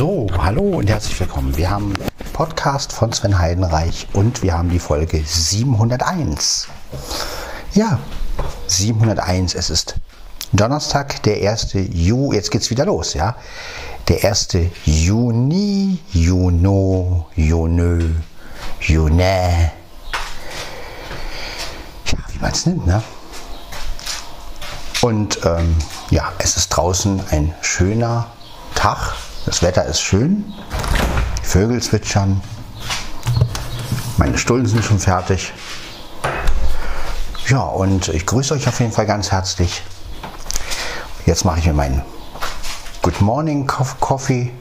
So, hallo und herzlich willkommen. Wir haben Podcast von Sven Heidenreich und wir haben die Folge 701. Ja, 701. Es ist Donnerstag, der 1. Juni. Jetzt geht's wieder los, ja. Der 1. Juni, Juno, Junö, Junä. Ja, wie man es nimmt, ne? Und ähm, ja, es ist draußen ein schöner Tag. Das Wetter ist schön. Die Vögel zwitschern. Meine Stullen sind schon fertig. Ja, und ich grüße euch auf jeden Fall ganz herzlich. Jetzt mache ich mir meinen Good Morning Coffee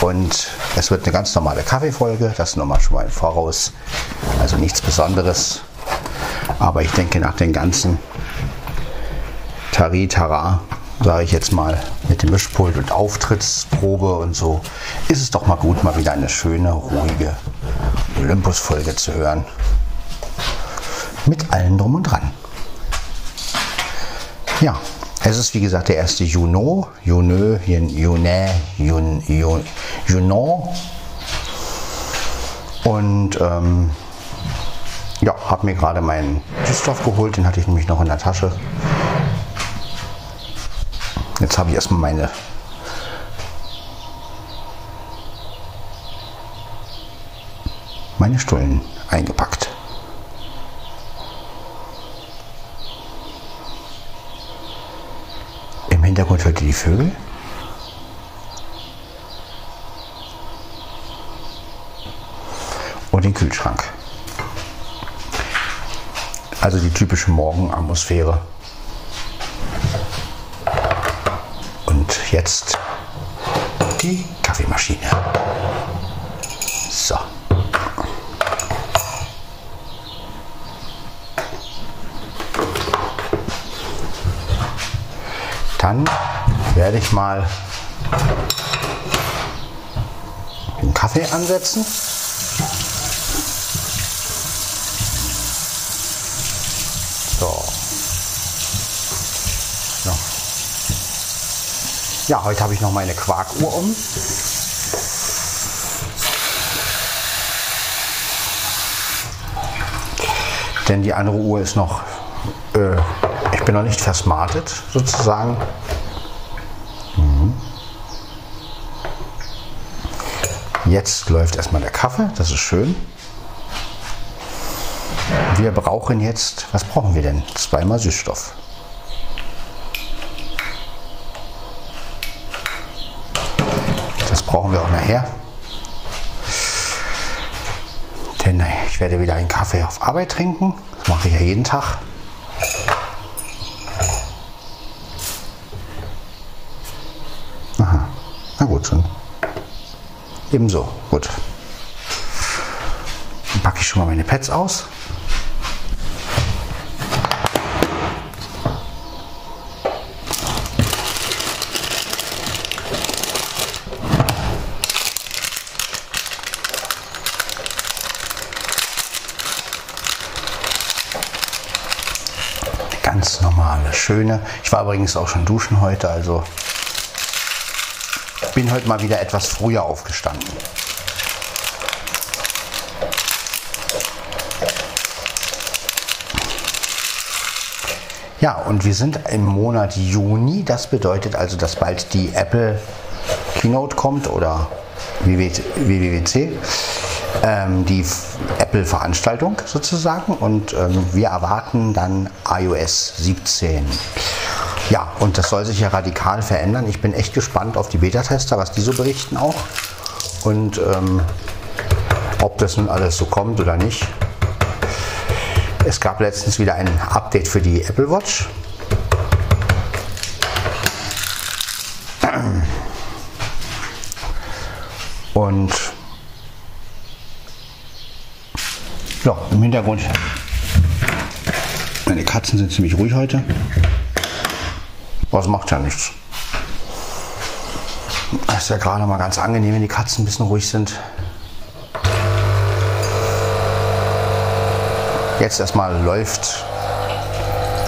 und es wird eine ganz normale Kaffeefolge. Das nur mal schon mal im Voraus. Also nichts Besonderes. Aber ich denke, nach den ganzen Tari-Tara, sage ich jetzt mal, mit dem Mischpult und Auftrittsprobe und so, ist es doch mal gut, mal wieder eine schöne, ruhige Olympus-Folge zu hören. Mit allem drum und dran. Ja, es ist wie gesagt der 1. Juni, Juni, Juni, Juni, Juni. Und ähm, ja, habe mir gerade meinen Süßstoff geholt, den hatte ich nämlich noch in der Tasche. Jetzt habe ich erstmal meine meine Stullen eingepackt. Im Hintergrund hört ihr die Vögel. Und den Kühlschrank. Also die typische Morgenatmosphäre. Und jetzt die Kaffeemaschine. So. Dann werde ich mal den Kaffee ansetzen. Ja, heute habe ich noch meine Quarkuhr um. Denn die andere Uhr ist noch, äh, ich bin noch nicht versmartet sozusagen. Mhm. Jetzt läuft erstmal der Kaffee, das ist schön. Wir brauchen jetzt, was brauchen wir denn? Zweimal Süßstoff. Brauchen wir auch nachher. Denn ich werde wieder einen Kaffee auf Arbeit trinken. Das mache ich ja jeden Tag. Aha, na gut, schon. Ebenso, gut. Dann packe ich schon mal meine Pads aus. ganz normale, schöne. Ich war übrigens auch schon duschen heute, also bin heute mal wieder etwas früher aufgestanden. Ja, und wir sind im Monat Juni. Das bedeutet also, dass bald die Apple Keynote kommt oder WWDC, ähm, die Apple-Veranstaltung sozusagen. Und ähm, wir erwarten dann iOS 17. Ja, und das soll sich ja radikal verändern. Ich bin echt gespannt auf die Beta-Tester, was die so berichten auch. Und ähm, ob das nun alles so kommt oder nicht. Es gab letztens wieder ein Update für die Apple Watch. Und ja, im Hintergrund, meine Katzen sind ziemlich ruhig heute. Was macht ja nichts. Das ist ja gerade mal ganz angenehm, wenn die Katzen ein bisschen ruhig sind. Jetzt erstmal läuft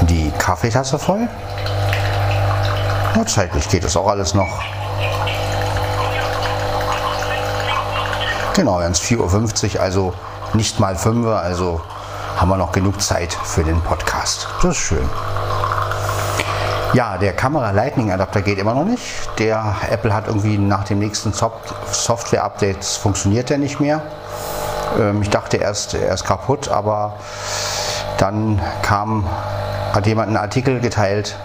die Kaffeetasse voll. Ja, zeitlich geht das auch alles noch. Genau, jetzt 4.50 Uhr, also nicht mal 5 Uhr, also haben wir noch genug Zeit für den Podcast. Das ist schön. Ja, der Kamera Lightning Adapter geht immer noch nicht. Der Apple hat irgendwie nach dem nächsten Software Update funktioniert der nicht mehr. Ähm, ich dachte erst, er ist kaputt, aber dann kam, hat jemand einen Artikel geteilt,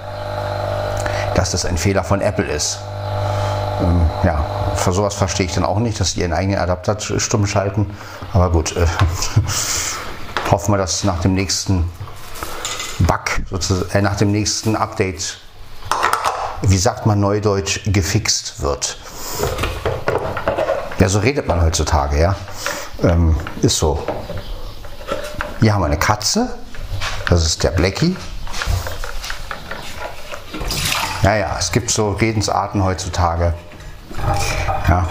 dass das ein Fehler von Apple ist. Ähm, ja, für sowas verstehe ich dann auch nicht, dass sie ihren eigenen Adapter stumm schalten. Aber gut, äh, hoffen wir, dass nach dem nächsten Bug, sozusagen, äh, nach dem nächsten Update, wie sagt man neudeutsch, gefixt wird. Ja, so redet man heutzutage, ja. Ähm, ist so. Hier haben wir eine Katze. Das ist der Blackie. Naja, es gibt so Redensarten heutzutage. Ja.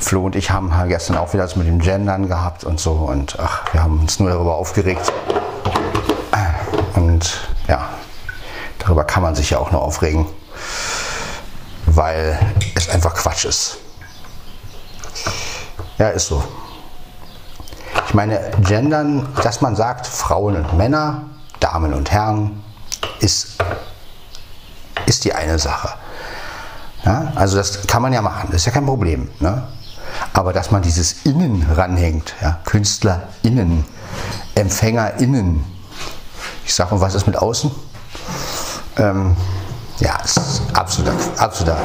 Flo und ich haben gestern auch wieder das mit den Gendern gehabt und so und ach, wir haben uns nur darüber aufgeregt. Und ja, darüber kann man sich ja auch nur aufregen, weil es einfach Quatsch ist. Ja, ist so. Ich meine, gendern, dass man sagt Frauen und Männer, Damen und Herren, ist, ist die eine Sache. Ja, also das kann man ja machen, das ist ja kein Problem. Ne? Aber dass man dieses Innen ranhängt, ja, KünstlerInnen, EmpfängerInnen, ich sage mal, was ist mit außen? Ähm, ja, ist absoluter, absoluter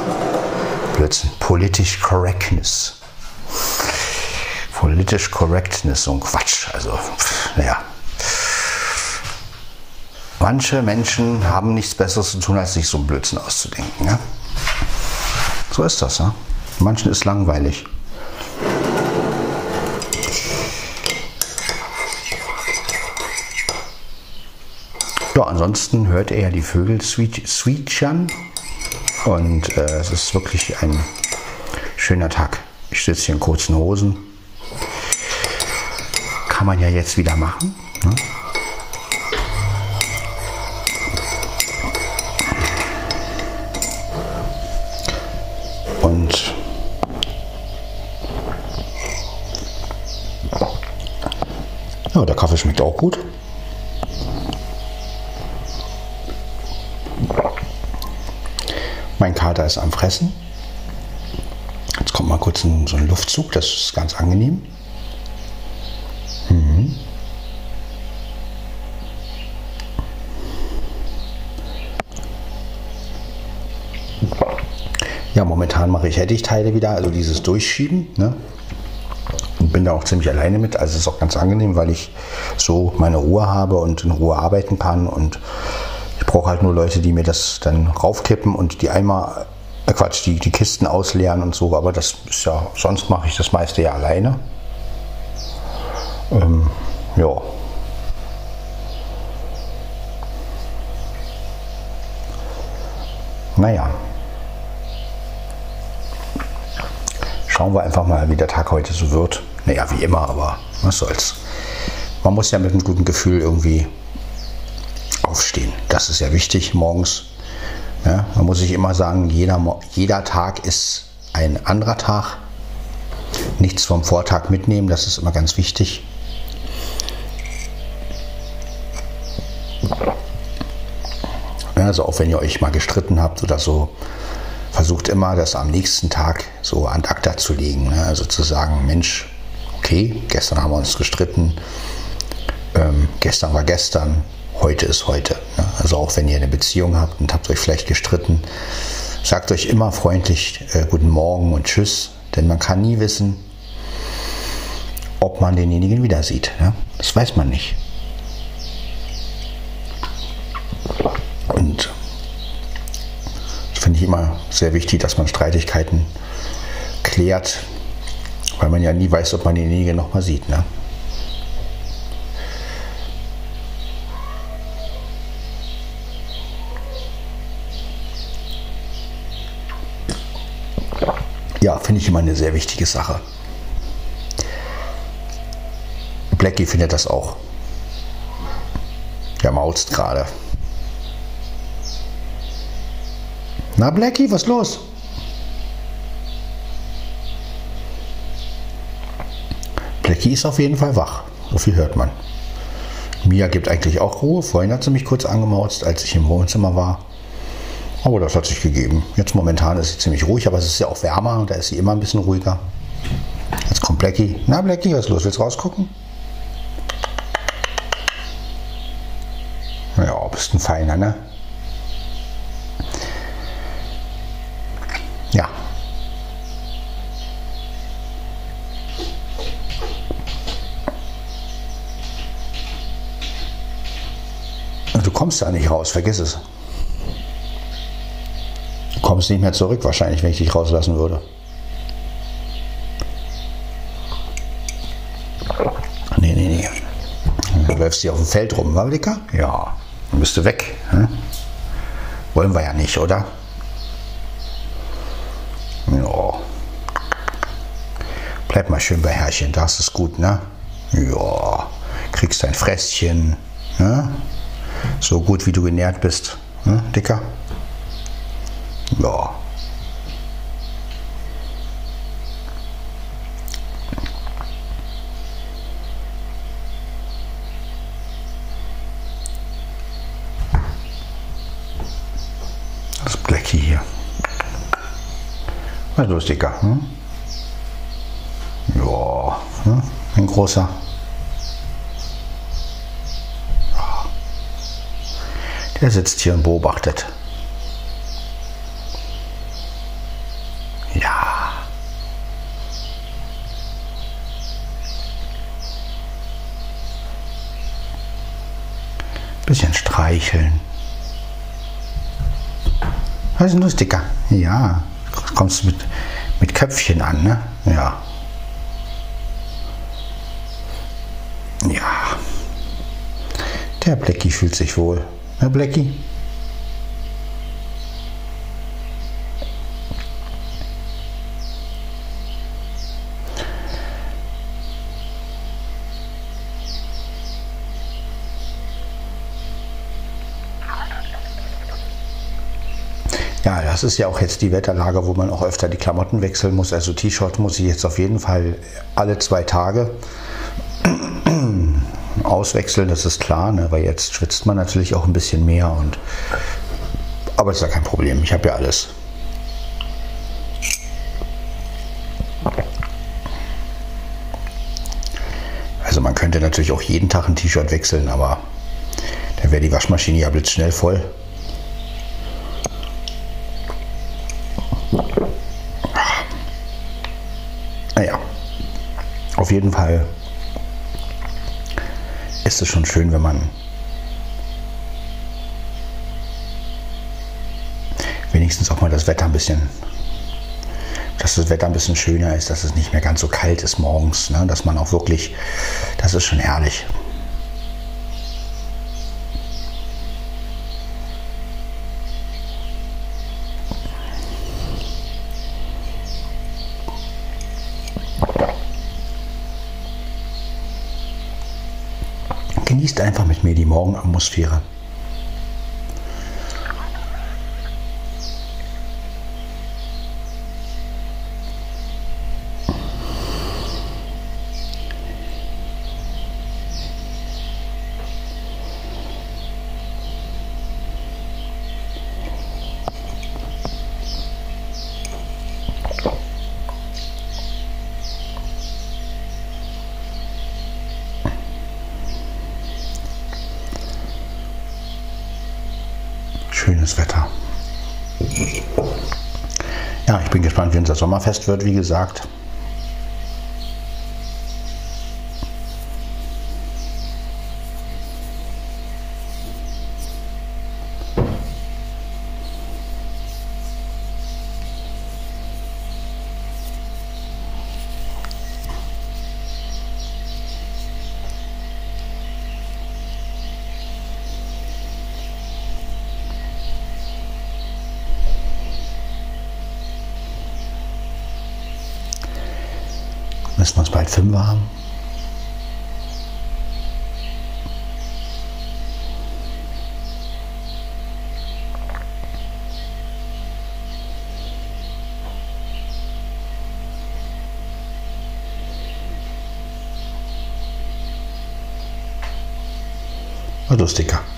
Blödsinn. Politisch Correctness. Politisch Correctness, so ein Quatsch. Also, naja. Manche Menschen haben nichts Besseres zu tun, als sich so einen Blödsinn auszudenken. Ja? So ist das. Ja? Manchen ist langweilig. Ja, ansonsten hört er ja die Vögel zwitschern und äh, es ist wirklich ein schöner Tag. Ich sitze hier in kurzen Hosen. Kann man ja jetzt wieder machen. Ne? Schmeckt auch gut. Mein Kater ist am Fressen. Jetzt kommt mal kurz ein, so ein Luftzug, das ist ganz angenehm. Mhm. Ja, momentan mache ich Hettich-Teile wieder, also dieses Durchschieben. Ne? Und bin da auch ziemlich alleine mit. Also es ist auch ganz angenehm, weil ich so meine Ruhe habe und in Ruhe arbeiten kann und brauche halt nur Leute, die mir das dann raufkippen und die einmal, äh Quatsch, die, die Kisten ausleeren und so, aber das ist ja, sonst mache ich das meiste ja alleine. Ähm, ja. Naja. Schauen wir einfach mal, wie der Tag heute so wird. Naja, wie immer, aber was soll's. Man muss ja mit einem guten Gefühl irgendwie aufstehen. Das ist ja wichtig morgens. Ja, man muss sich immer sagen, jeder, jeder Tag ist ein anderer Tag. Nichts vom Vortag mitnehmen, das ist immer ganz wichtig. also auch wenn ihr euch mal gestritten habt oder so, versucht immer, das am nächsten Tag so an acta zu legen. Ne? Also zu sagen, Mensch, okay, gestern haben wir uns gestritten, ähm, gestern war gestern, heute ist heute. Ne? Also auch wenn ihr eine Beziehung habt und habt euch vielleicht gestritten, sagt euch immer freundlich äh, guten Morgen und Tschüss, denn man kann nie wissen, ob man denjenigen wieder sieht. Ne? Das weiß man nicht. Und das finde ich immer sehr wichtig, dass man Streitigkeiten klärt, weil man ja nie weiß, ob man denjenigen nochmal sieht. Ne? Ja, finde ich immer eine sehr wichtige Sache. Blackie findet das auch. Der maulst gerade. Na Blackie, was los? Blackie ist auf jeden Fall wach. So viel hört man. Mia gibt eigentlich auch Ruhe. Vorhin hat sie mich kurz angemauzt, als ich im Wohnzimmer war. Aber das hat sich gegeben. Jetzt momentan ist sie ziemlich ruhig, aber es ist ja auch wärmer und da ist sie immer ein bisschen ruhiger. Jetzt kommt Blackie. Na Blackie, was ist los? Willst du rausgucken? Ja, bist ein Feiner, ne? Ja. Du kommst da nicht raus, vergiss es. Du kommst nicht mehr zurück, wahrscheinlich, wenn ich dich rauslassen würde. Nee, nee, nee. Du läufst hier auf dem Feld rum, war? Ja. Dann bist du weg. Hm? Wollen wir ja nicht, oder? Ja. Bleib mal schön bei Herrchen, das ist gut, ne? Ja. Kriegst dein Fresschen. Ne? So gut wie du genährt bist, ne, Dicker? Ja. Das Blackie hier. Was ist los, Dicker? Hm? Ja, hm? ein großer. Der sitzt hier und beobachtet. Ja. Bisschen streicheln. Was ist denn los, Dicker? Ja, kommst mit, mit Köpfchen an, ne? Ja. Ja. Der Blackie fühlt sich wohl. Ne, Blackie? Ja, das ist ja auch jetzt die Wetterlage, wo man auch öfter die Klamotten wechseln muss. Also T-Shirt muss ich jetzt auf jeden Fall alle zwei Tage auswechseln, das ist klar, ne? weil jetzt schwitzt man natürlich auch ein bisschen mehr. Und, aber ist ja kein Problem, ich habe ja alles. Also man könnte natürlich auch jeden Tag ein T-Shirt wechseln, aber dann wäre die Waschmaschine ja blitzschnell voll. Naja, auf jeden Fall ist es schon schön, wenn man wenigstens auch mal das Wetter ein bisschen, dass das Wetter ein bisschen schöner ist, dass es nicht mehr ganz so kalt ist morgens, ne? dass man auch wirklich, das ist schon herrlich. Mir Schönes Wetter. Ja, ich bin gespannt, wie unser Sommerfest wird, wie gesagt. Fünfer haben. Lustiger.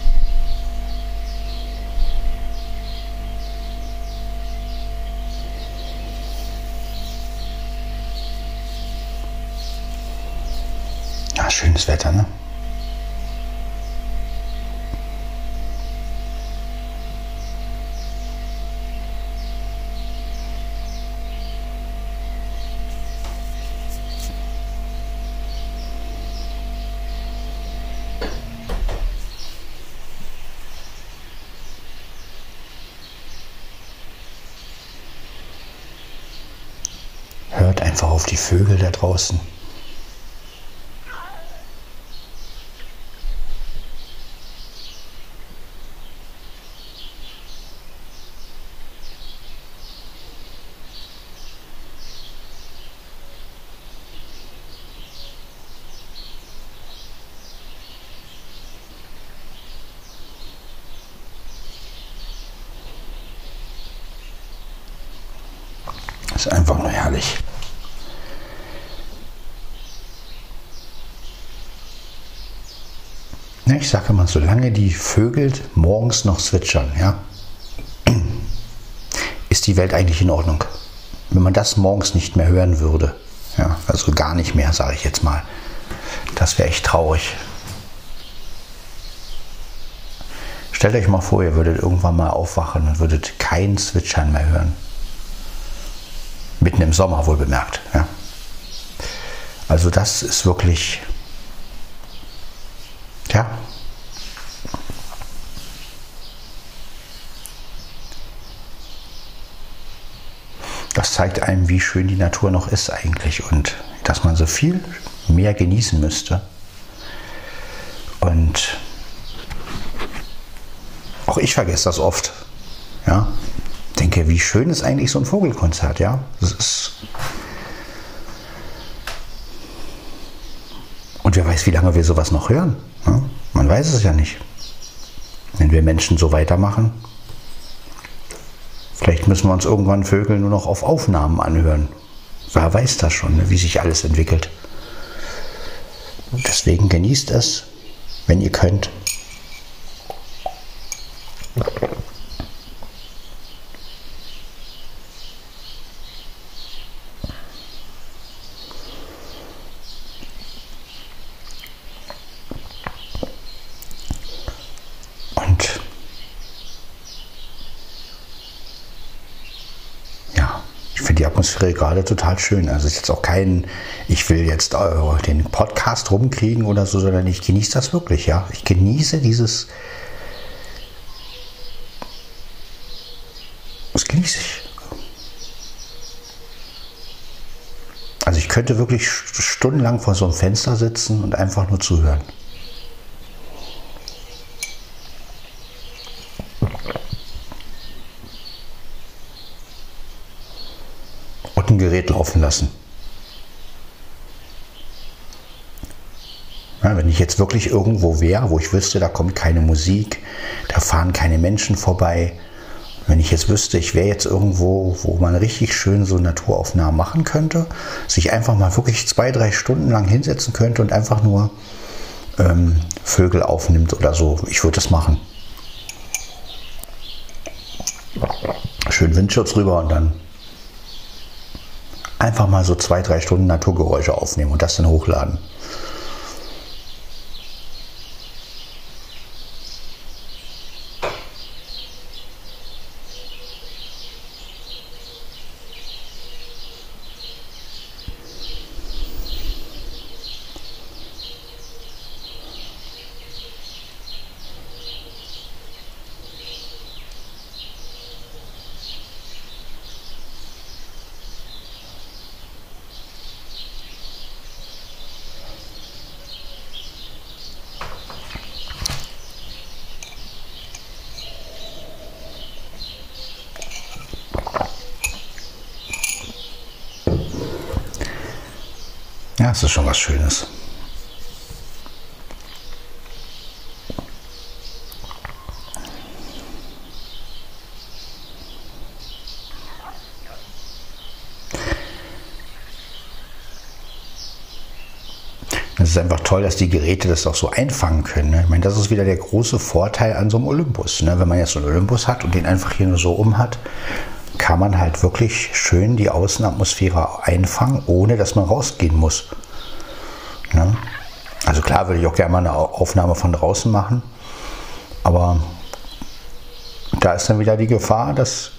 Vögel da draußen. ist einfach nur herrlich. Ich sage immer, solange die Vögel morgens noch zwitschern, ja, ist die Welt eigentlich in Ordnung. Wenn man das morgens nicht mehr hören würde, ja, also gar nicht mehr, sage ich jetzt mal, das wäre echt traurig. Stellt euch mal vor, ihr würdet irgendwann mal aufwachen und würdet kein Zwitschern mehr hören. Mitten im Sommer wohl bemerkt. Ja. Also das ist wirklich, ja. Das zeigt einem, wie schön die Natur noch ist eigentlich und dass man so viel mehr genießen müsste. Und auch ich vergesse das oft. Ja, denke, wie schön ist eigentlich so ein Vogelkonzert, ja? Das ist Und wer weiß, wie lange wir sowas noch hören. Ja? Man weiß es ja nicht. Wenn wir Menschen so weitermachen, vielleicht müssen wir uns irgendwann Vögel nur noch auf Aufnahmen anhören. Wer weiß das schon, ne? wie sich alles entwickelt. Deswegen genießt es, wenn ihr könnt. Und ja, gerade total schön. Also ist jetzt auch kein, ich will jetzt äh, den Podcast rumkriegen oder so, sondern ich genieße das wirklich, ja. Ich genieße dieses. Das genieße ich. Also ich könnte wirklich stundenlang vor so einem Fenster sitzen und einfach nur zuhören. Gerät laufen lassen. Ja, wenn ich jetzt wirklich irgendwo wäre, wo ich wüsste, da kommt keine Musik, da fahren keine Menschen vorbei, wenn ich jetzt wüsste, ich wäre jetzt irgendwo, wo man richtig schön so Naturaufnahmen machen könnte, sich einfach mal wirklich zwei, drei Stunden lang hinsetzen könnte und einfach nur ähm, Vögel aufnimmt oder so, ich würde das machen. Schön Windschutz rüber und dann einfach mal so zwei, drei Stunden Naturgeräusche aufnehmen und das dann hochladen. Ja, es ist schon was Schönes. Es ist einfach toll, dass die Geräte das auch so einfangen können. Ne? Ich meine, das ist wieder der große Vorteil an so einem Olympus. Ne? Wenn man jetzt so einen Olympus hat und den einfach hier nur so um hat, kann man halt wirklich schön die Außenatmosphäre einfangen, ohne dass man rausgehen muss. Ne? Also klar würde ich auch gerne mal eine Aufnahme von draußen machen, aber da ist dann wieder die Gefahr, dass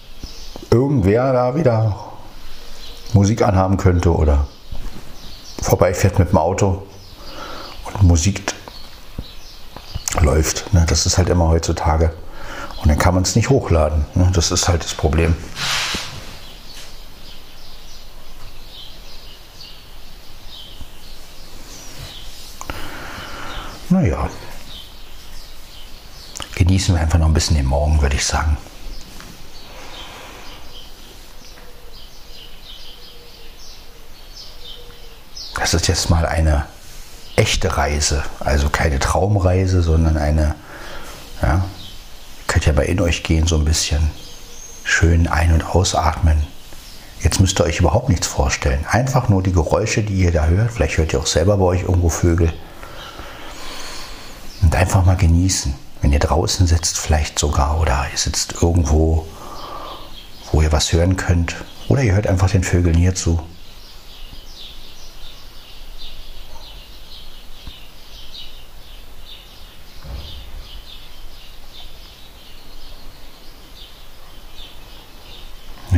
irgendwer da wieder Musik anhaben könnte oder vorbeifährt mit dem Auto und Musik läuft. Ne? Das ist halt immer heutzutage. Und dann kann man es nicht hochladen. Ne? Das ist halt das Problem. Naja. Genießen wir einfach noch ein bisschen den Morgen, würde ich sagen. Das ist jetzt mal eine echte Reise, also keine Traumreise, sondern eine, ja, könnt ja mal in euch gehen, so ein bisschen schön ein- und ausatmen. Jetzt müsst ihr euch überhaupt nichts vorstellen. Einfach nur die Geräusche, die ihr da hört. Vielleicht hört ihr auch selber bei euch irgendwo Vögel. Und einfach mal genießen. Wenn ihr draußen sitzt, vielleicht sogar, oder ihr sitzt irgendwo, wo ihr was hören könnt. Oder ihr hört einfach den Vögeln hier zu.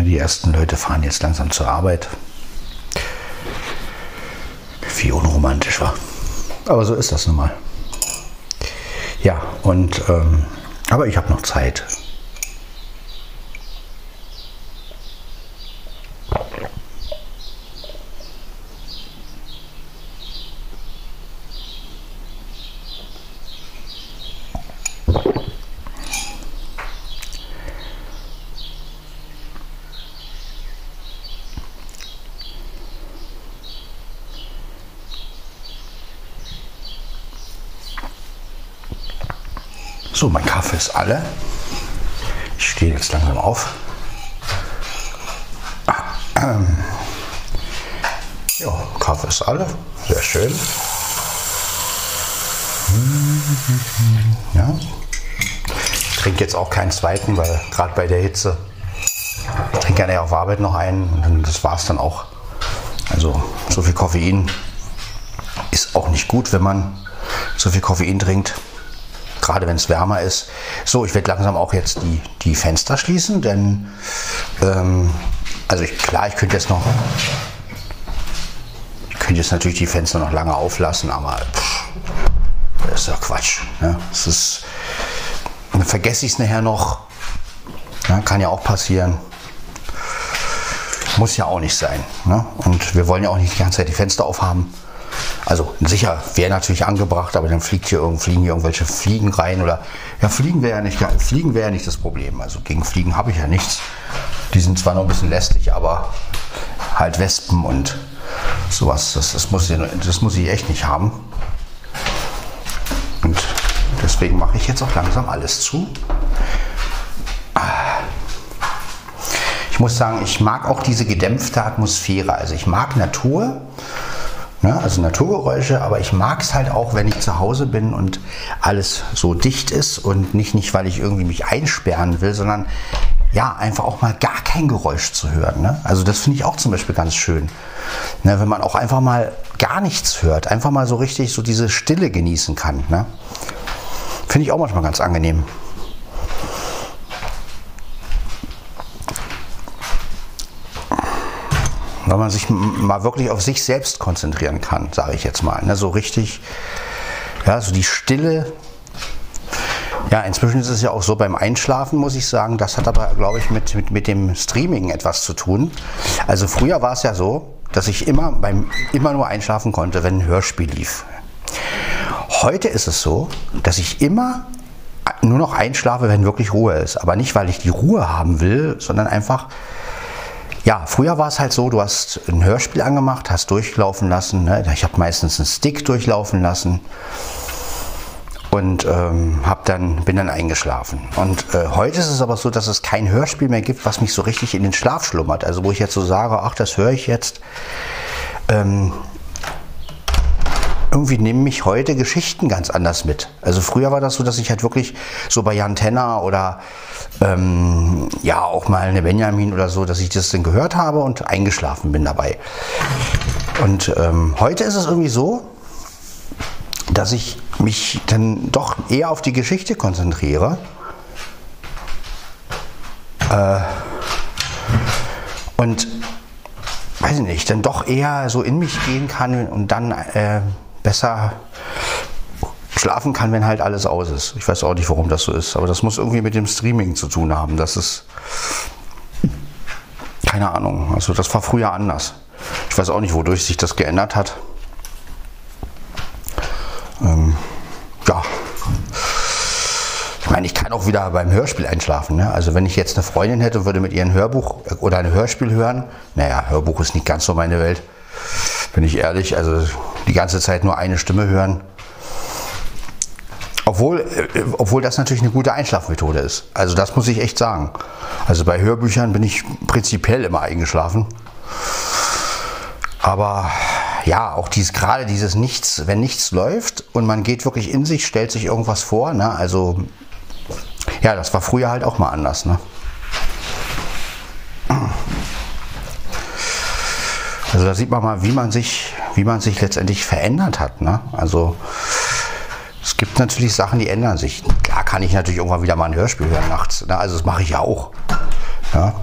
Die ersten Leute fahren jetzt langsam zur Arbeit. Wie unromantisch war. Aber so ist das nun mal. Ja, und ähm, aber ich habe noch Zeit. So, mein Kaffee ist alle. Ich stehe jetzt langsam auf. Ja, Kaffee ist alle. Sehr schön. Ja. Ich trinke jetzt auch keinen zweiten, weil gerade bei der Hitze ich trinke gerne auf Arbeit noch einen und das war es dann auch. Also so viel Koffein ist auch nicht gut, wenn man so viel Koffein trinkt gerade wenn es wärmer ist. So, ich werde langsam auch jetzt die, die Fenster schließen, denn ähm, also ich, klar, ich könnte jetzt noch, ich könnte jetzt natürlich die Fenster noch lange auflassen, aber pff, das ist ja Quatsch. Ne? Das ist, dann vergesse ich es nachher noch. Ja, kann ja auch passieren. Muss ja auch nicht sein. Ne? Und wir wollen ja auch nicht die ganze Zeit die Fenster aufhaben. Also sicher wäre natürlich angebracht, aber dann fliegt hier, fliegen hier irgendwelche Fliegen rein oder ja, Fliegen wäre ja nicht Fliegen wäre ja nicht das Problem. Also gegen Fliegen habe ich ja nichts. Die sind zwar noch ein bisschen lästig, aber halt Wespen und sowas, das, das, muss, ich, das muss ich echt nicht haben. Und deswegen mache ich jetzt auch langsam alles zu. Ich muss sagen, ich mag auch diese gedämpfte Atmosphäre. Also ich mag Natur, Ne? Also Naturgeräusche, aber ich mag es halt auch, wenn ich zu Hause bin und alles so dicht ist und nicht, nicht weil ich irgendwie mich einsperren will, sondern ja, einfach auch mal gar kein Geräusch zu hören. Ne? Also das finde ich auch zum Beispiel ganz schön. Ne? Wenn man auch einfach mal gar nichts hört, einfach mal so richtig so diese Stille genießen kann. Ne? Finde ich auch manchmal ganz angenehm. Weil man sich mal wirklich auf sich selbst konzentrieren kann, sage ich jetzt mal. Ne? So richtig, ja, so die Stille. Ja, inzwischen ist es ja auch so beim Einschlafen, muss ich sagen. Das hat aber, glaube ich, mit, mit, mit dem Streaming etwas zu tun. Also früher war es ja so, dass ich immer, beim, immer nur einschlafen konnte, wenn ein Hörspiel lief. Heute ist es so, dass ich immer nur noch einschlafe, wenn wirklich Ruhe ist. Aber nicht, weil ich die Ruhe haben will, sondern einfach, ja, früher war es halt so, du hast ein Hörspiel angemacht, hast durchlaufen lassen. Ne? Ich habe meistens einen Stick durchlaufen lassen und ähm, hab dann, bin dann eingeschlafen. Und äh, heute ist es aber so, dass es kein Hörspiel mehr gibt, was mich so richtig in den Schlaf schlummert. Also wo ich jetzt so sage, ach, das höre ich jetzt. Ähm, irgendwie nehmen mich heute Geschichten ganz anders mit. Also früher war das so, dass ich halt wirklich so bei Jan Tenner oder ähm, ja auch mal eine Benjamin oder so, dass ich das dann gehört habe und eingeschlafen bin dabei. Und ähm, heute ist es irgendwie so, dass ich mich dann doch eher auf die Geschichte konzentriere. Äh, und weiß ich nicht, dann doch eher so in mich gehen kann und dann äh, besser schlafen kann, wenn halt alles aus ist. Ich weiß auch nicht, warum das so ist, aber das muss irgendwie mit dem Streaming zu tun haben. Das ist keine Ahnung. Also das war früher anders. Ich weiß auch nicht, wodurch sich das geändert hat. Ähm, ja. Ich meine, ich kann auch wieder beim Hörspiel einschlafen. Ne? Also wenn ich jetzt eine Freundin hätte und würde mit ihr ein Hörbuch oder ein Hörspiel hören, naja, Hörbuch ist nicht ganz so meine Welt, bin ich ehrlich. Also die ganze Zeit nur eine Stimme hören. Obwohl, äh, obwohl das natürlich eine gute Einschlafmethode ist. Also das muss ich echt sagen. Also bei Hörbüchern bin ich prinzipiell immer eingeschlafen. Aber ja, auch dies, gerade dieses Nichts, wenn nichts läuft und man geht wirklich in sich, stellt sich irgendwas vor. Ne? Also ja, das war früher halt auch mal anders. Ne? Also da sieht man mal, wie man sich, wie man sich letztendlich verändert hat. Ne? Also es gibt natürlich Sachen, die ändern sich. Klar kann ich natürlich irgendwann wieder mal ein Hörspiel hören nachts. Ne? Also das mache ich ja auch. Ja?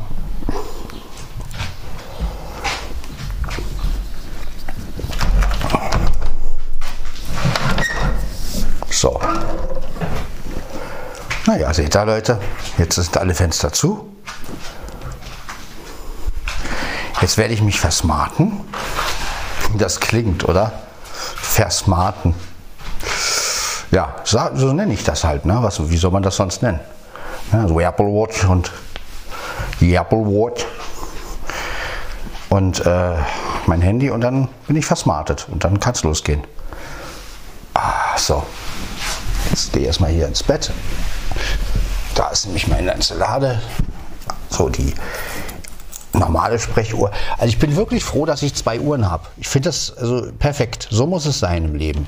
So. Naja, seht ihr Leute, jetzt sind alle Fenster zu. Jetzt werde ich mich versmarten. Das klingt, oder? Versmarten. Ja, so nenne ich das halt. Ne? Was, wie soll man das sonst nennen? Ja, so Apple Watch und die Apple Watch und äh, mein Handy und dann bin ich versmartet und dann kann es losgehen. Ah, so. Jetzt gehe ich erstmal hier ins Bett. Da ist nämlich meine Enchilade. So die normale Sprechuhr. Also ich bin wirklich froh, dass ich zwei Uhren habe. Ich finde das also perfekt. So muss es sein im Leben.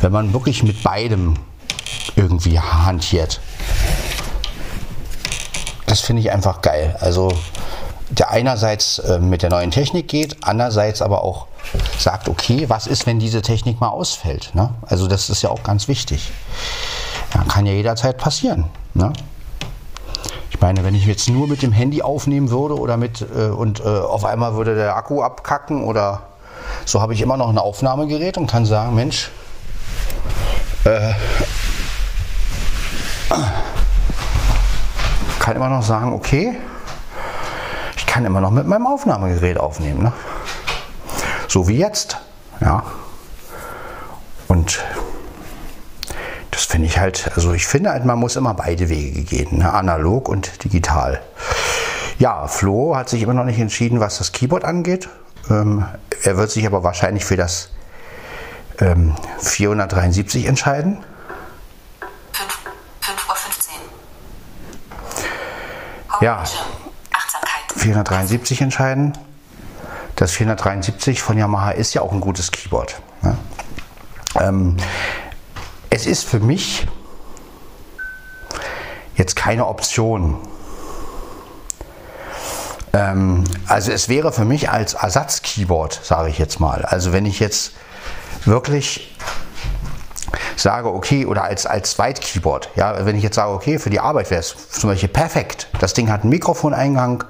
Wenn man wirklich mit beidem irgendwie hantiert. Das finde ich einfach geil. Also der einerseits äh, mit der neuen Technik geht, andererseits aber auch sagt, okay, was ist, wenn diese Technik mal ausfällt? Ne? Also das ist ja auch ganz wichtig. Ja, kann ja jederzeit passieren. Ne? Ich meine, wenn ich jetzt nur mit dem Handy aufnehmen würde oder mit äh, und äh, auf einmal würde der Akku abkacken oder so habe ich immer noch ein Aufnahmegerät und kann sagen, Mensch, äh, kann immer noch sagen, okay, ich kann immer noch mit meinem Aufnahmegerät aufnehmen. Ne? So wie jetzt. Ja. Und das finde ich halt, also ich finde halt, man muss immer beide Wege gehen, ne? analog und digital. Ja, Flo hat sich immer noch nicht entschieden, was das Keyboard angeht. Ähm, er wird sich aber wahrscheinlich für das ähm, 473 entscheiden. 5.15 Uhr. Ja, 473 entscheiden das 473 von Yamaha ist ja auch ein gutes Keyboard. Ne? Ähm, es ist für mich jetzt keine Option. Ähm, also es wäre für mich als Ersatz-Keyboard, sage ich jetzt mal. Also wenn ich jetzt wirklich sage, okay, oder als, als Zweit-Keyboard, ja, wenn ich jetzt sage, okay, für die Arbeit wäre es zum Beispiel perfekt. Das Ding hat einen Mikrofoneingang,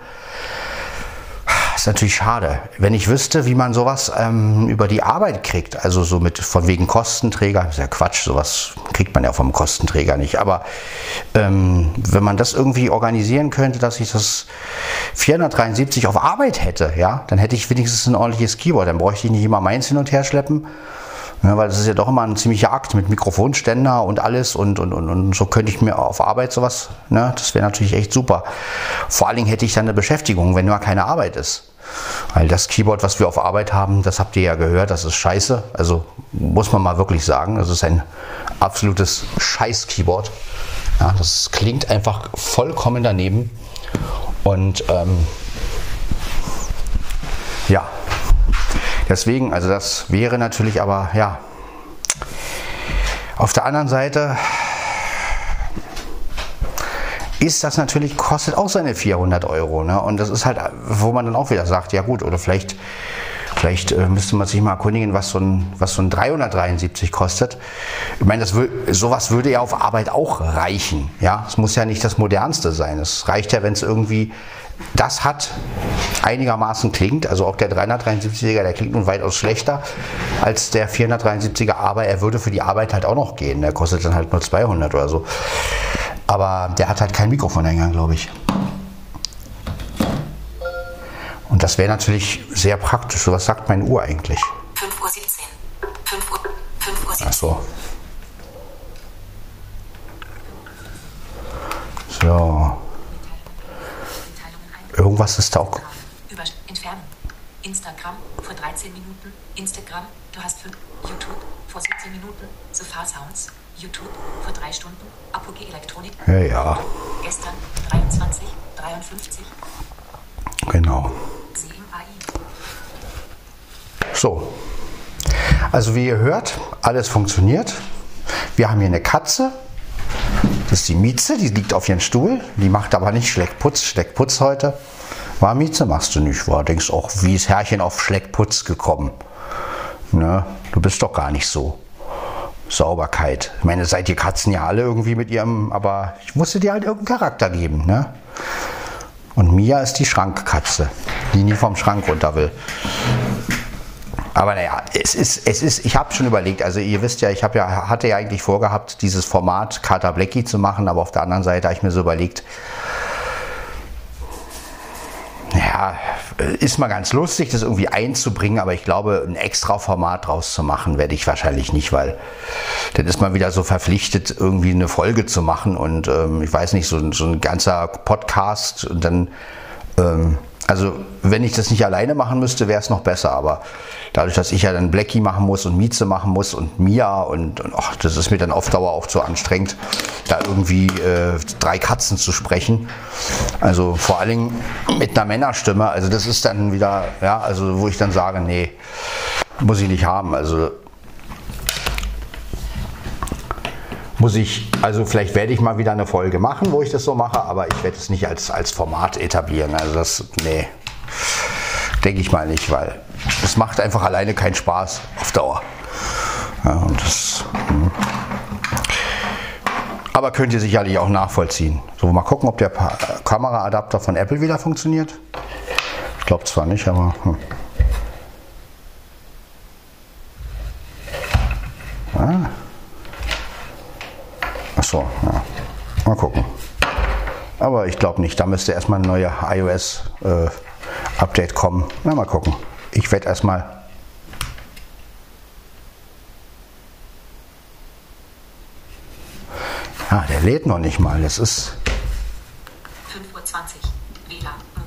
ist natürlich schade. Wenn ich wüsste, wie man sowas ähm, über die Arbeit kriegt, also so mit von wegen Kostenträger, ist ja Quatsch, sowas kriegt man ja vom Kostenträger nicht. Aber ähm, wenn man das irgendwie organisieren könnte, dass ich das 473 auf Arbeit hätte, ja, dann hätte ich wenigstens ein ordentliches Keyboard. Dann bräuchte ich nicht immer meins hin und her schleppen. Ja, weil das ist ja doch immer ein ziemlicher Akt mit Mikrofonständer und alles und, und, und, und so könnte ich mir auf Arbeit sowas, ne, das wäre natürlich echt super. Vor allen Dingen hätte ich dann eine Beschäftigung, wenn nur keine Arbeit ist. Weil das Keyboard, was wir auf Arbeit haben, das habt ihr ja gehört, das ist scheiße. Also muss man mal wirklich sagen, das ist ein absolutes Scheiß-Keyboard. Ja, das klingt einfach vollkommen daneben. Und ähm, ja, Deswegen, also das wäre natürlich aber, ja, auf der anderen Seite ist das natürlich, kostet auch seine 400 Euro. Ne? Und das ist halt, wo man dann auch wieder sagt, ja gut, oder vielleicht, vielleicht äh, müsste man sich mal erkundigen, was so ein, was so ein 373 kostet. Ich meine, das sowas würde ja auf Arbeit auch reichen. Ja, es muss ja nicht das modernste sein. Es reicht ja, wenn es irgendwie das hat, einigermaßen klingt. Also auch der 373er, der klingt nun weitaus schlechter als der 473er, aber er würde für die Arbeit halt auch noch gehen. Der kostet dann halt nur 200 oder so. Aber der hat halt kein Mikrofoneingang, glaube ich. Und das wäre natürlich sehr praktisch. So was sagt meine Uhr eigentlich? 5 Uhr 17. 5 Uhr, 5 Uhr 17. Ach so. So. Irgendwas ist da auch. Über Entfernen. Instagram vor 13 Minuten. Instagram, du hast 5. YouTube vor 17 Minuten. Sofa Sounds. YouTube vor 3 Stunden. Apogee Elektronik. Ja, ja. Gestern 23, 53. Genau. So. Also wie ihr hört, alles funktioniert. Wir haben hier eine Katze. Das ist die Mieze, die liegt auf ihrem Stuhl. Die macht aber nicht Schleckputz. Schleckputz heute. War Mieze, machst du nicht. War, denkst auch, wie ist Herrchen auf Schleckputz gekommen? Ne? Du bist doch gar nicht so. Sauberkeit. Ich meine, seid ihr Katzen ja alle irgendwie mit ihrem, aber ich musste dir halt irgendeinen Charakter geben, ne? Und Mia ist die Schrankkatze, die nie vom Schrank runter will. Aber naja, es ist, es ist, ich habe schon überlegt, also ihr wisst ja, ich ja, hatte ja eigentlich vorgehabt, dieses Format Carter Blackie zu machen, aber auf der anderen Seite habe ich mir so überlegt, ja, ist mal ganz lustig, das irgendwie einzubringen, aber ich glaube, ein extra Format draus zu machen, werde ich wahrscheinlich nicht, weil dann ist man wieder so verpflichtet, irgendwie eine Folge zu machen und ähm, ich weiß nicht, so, so ein ganzer Podcast und dann, ähm, also wenn ich das nicht alleine machen müsste, wäre es noch besser, aber dadurch, dass ich ja dann Blackie machen muss und Mieze machen muss und Mia und, und ach, das ist mir dann auf Dauer auch zu anstrengend, da irgendwie äh, drei Katzen zu sprechen. Also vor allen Dingen mit einer Männerstimme. Also das ist dann wieder, ja, also wo ich dann sage, nee, muss ich nicht haben. Also muss ich, also vielleicht werde ich mal wieder eine Folge machen, wo ich das so mache, aber ich werde es nicht als, als Format etablieren. Also das, nee, denke ich mal nicht, weil es macht einfach alleine keinen Spaß auf Dauer. Ja, und das, hm. aber könnt ihr sicherlich auch nachvollziehen. So, mal gucken, ob der Kameraadapter von Apple wieder funktioniert. Ich glaube zwar nicht, aber. Hm. Ah. Achso, ja. Mal gucken. Aber ich glaube nicht. Da müsste erstmal ein neuer iOS-Update äh, kommen. Na, mal gucken ich werde erstmal Ah, der lädt noch nicht mal. Das ist 5.20 Uhr. WLAN. 100%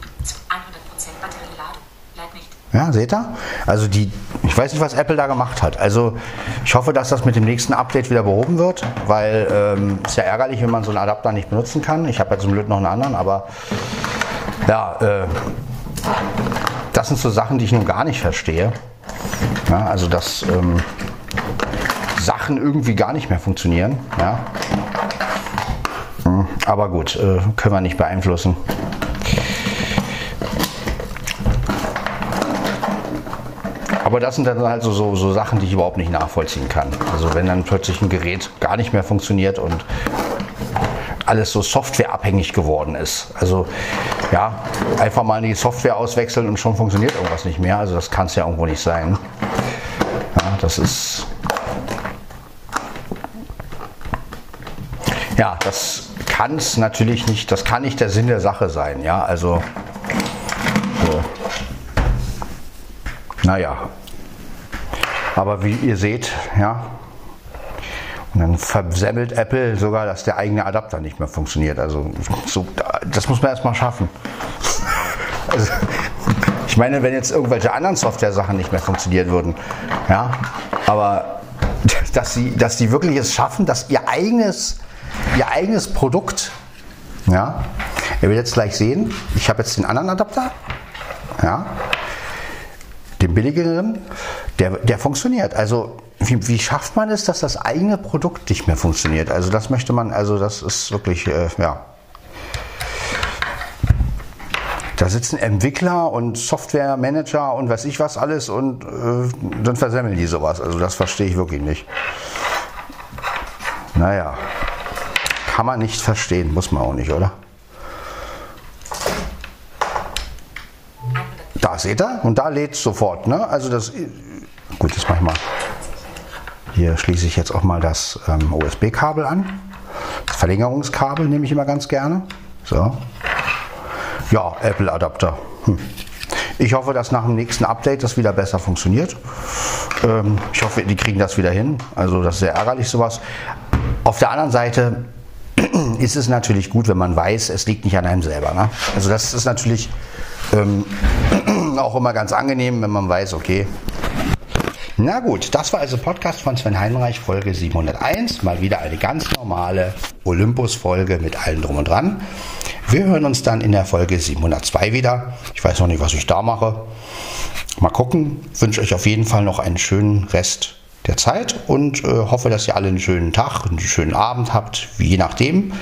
Batterieladung. Lädt nicht. Ja, seht ihr? Also die, ich weiß nicht, was Apple da gemacht hat. Also ich hoffe, dass das mit dem nächsten Update wieder behoben wird, weil ähm, ist ja ärgerlich, wenn man so einen Adapter nicht benutzen kann. Ich habe ja zum Glück noch einen anderen, aber ja, äh, das sind so Sachen, die ich nun gar nicht verstehe. Ja, also dass ähm, Sachen irgendwie gar nicht mehr funktionieren. Ja. Hm, aber gut, äh, können wir nicht beeinflussen. Aber das sind dann halt so, so, so, Sachen, die ich überhaupt nicht nachvollziehen kann. Also wenn dann plötzlich ein Gerät gar nicht mehr funktioniert und alles so softwareabhängig geworden ist. Also ja, einfach mal die Software auswechseln und schon funktioniert irgendwas nicht mehr. Also das kann es ja irgendwo nicht sein. Ja, das ist. Ja, das kann es natürlich nicht, das kann nicht der Sinn der Sache sein. Ja, also. So. Naja. Aber wie ihr seht, ja, und dann versemmelt Apple sogar, dass der eigene Adapter nicht mehr funktioniert. Also so, das muss man erstmal schaffen. Also, ich meine, wenn jetzt irgendwelche anderen Software-Sachen nicht mehr funktionieren würden, ja, aber dass sie, dass sie wirklich es schaffen, dass ihr eigenes, ihr eigenes Produkt, ja, ihr werdet jetzt gleich sehen, ich habe jetzt den anderen Adapter, ja, den billigeren, der, der funktioniert. Also wie, wie, schafft man es, dass das eigene Produkt nicht mehr funktioniert? Also das möchte man, also das ist wirklich, äh, ja. Da sitzen Entwickler und Softwaremanager und weiß ich was alles und äh, dann versemmeln die sowas. Also das verstehe ich wirklich nicht. Naja, kann man nicht verstehen, muss man auch nicht, oder? Da seht ihr und da lädt es sofort. Ne? Also das, gut, das mache ich mal. Hier schließe ich jetzt auch mal das ähm, USB-Kabel an. Das Verlängerungskabel nehme ich immer ganz gerne. So. Ja, Apple-Adapter. Hm. Ich hoffe, dass nach dem nächsten Update das wieder besser funktioniert. Ähm, ich hoffe, die kriegen das wieder hin. Also das ist sehr ärgerlich sowas. Auf der anderen Seite ist es natürlich gut, wenn man weiß, es liegt nicht an einem selber. Ne? Also das ist natürlich ähm, auch immer ganz angenehm, wenn man weiß, okay. Na gut, das war also Podcast von Sven Heinreich, Folge 701. Mal wieder eine ganz normale Olympus-Folge mit allem drum und dran. Wir hören uns dann in der Folge 702 wieder. Ich weiß noch nicht, was ich da mache. Mal gucken. Ich wünsche euch auf jeden Fall noch einen schönen Rest der Zeit und äh, hoffe, dass ihr alle einen schönen Tag, einen schönen Abend habt, je nachdem.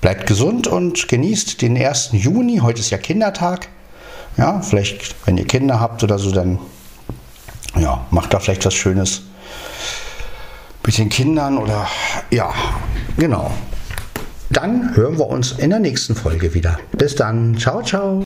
Bleibt gesund und genießt den 1. Juni. Heute ist ja Kindertag. Ja, vielleicht, wenn ihr Kinder habt oder so, dann ja, macht da vielleicht was Schönes mit den Kindern oder ja, genau. Dann hören wir uns in der nächsten Folge wieder. Bis dann. Ciao, ciao.